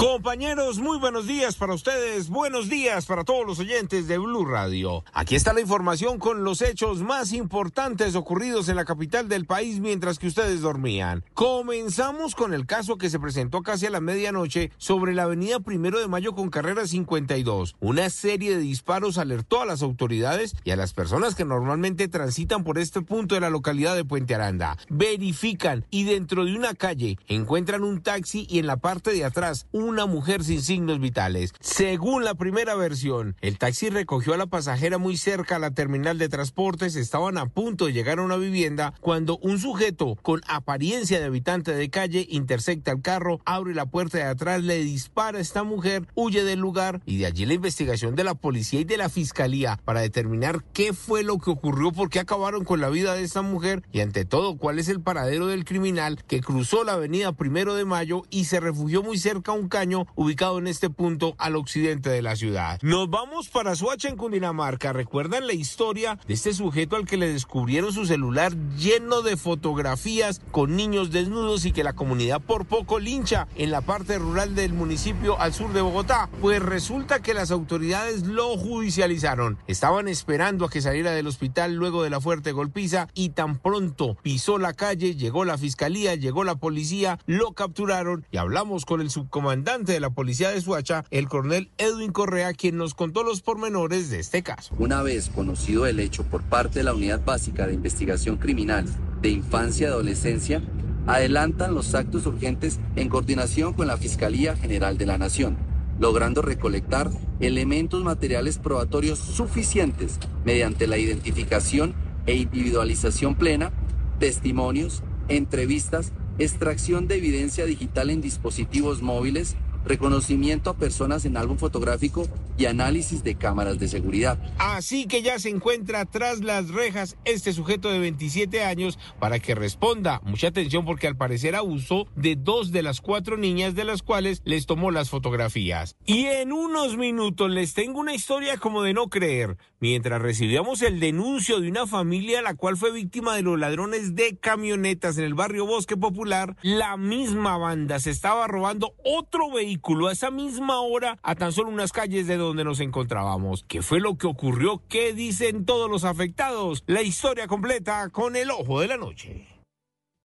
Compañeros, muy buenos días para ustedes, buenos días para todos los oyentes de Blue Radio. Aquí está la información con los hechos más importantes ocurridos en la capital del país mientras que ustedes dormían. Comenzamos con el caso que se presentó casi a la medianoche sobre la avenida Primero de Mayo con carrera 52. Una serie de disparos alertó a las autoridades y a las personas que normalmente transitan por este punto de la localidad de Puente Aranda. Verifican y dentro de una calle encuentran un taxi y en la parte de atrás un una mujer sin signos vitales. Según la primera versión, el taxi recogió a la pasajera muy cerca a la terminal de transportes, estaban a punto de llegar a una vivienda cuando un sujeto con apariencia de habitante de calle intersecta el carro, abre la puerta de atrás, le dispara a esta mujer, huye del lugar y de allí la investigación de la policía y de la fiscalía para determinar qué fue lo que ocurrió, por qué acabaron con la vida de esta mujer y ante todo cuál es el paradero del criminal que cruzó la avenida primero de mayo y se refugió muy cerca a un ubicado en este punto al occidente de la ciudad. Nos vamos para Suacha en Cundinamarca. ¿Recuerdan la historia de este sujeto al que le descubrieron su celular lleno de fotografías con niños desnudos y que la comunidad por poco lincha en la parte rural del municipio al sur de Bogotá? Pues resulta que las autoridades lo judicializaron. Estaban esperando a que saliera del hospital luego de la fuerte golpiza y tan pronto pisó la calle, llegó la fiscalía, llegó la policía, lo capturaron y hablamos con el subcomandante de la policía de Suacha, el coronel Edwin Correa, quien nos contó los pormenores de este caso. Una vez conocido el hecho por parte de la Unidad Básica de Investigación Criminal de Infancia y Adolescencia, adelantan los actos urgentes en coordinación con la Fiscalía General de la Nación, logrando recolectar elementos materiales probatorios suficientes mediante la identificación e individualización plena, testimonios, entrevistas extracción de evidencia digital en dispositivos móviles, reconocimiento a personas en álbum fotográfico y análisis de cámaras de seguridad. Así que ya se encuentra tras las rejas este sujeto de 27 años para que responda. Mucha atención porque al parecer abusó de dos de las cuatro niñas de las cuales les tomó las fotografías. Y en unos minutos les tengo una historia como de no creer. Mientras recibíamos el denuncio de una familia la cual fue víctima de los ladrones de camionetas en el barrio Bosque Popular, la misma banda se estaba robando otro vehículo a esa misma hora a tan solo unas calles de donde nos encontrábamos. ¿Qué fue lo que ocurrió? ¿Qué dicen todos los afectados? La historia completa con el ojo de la noche.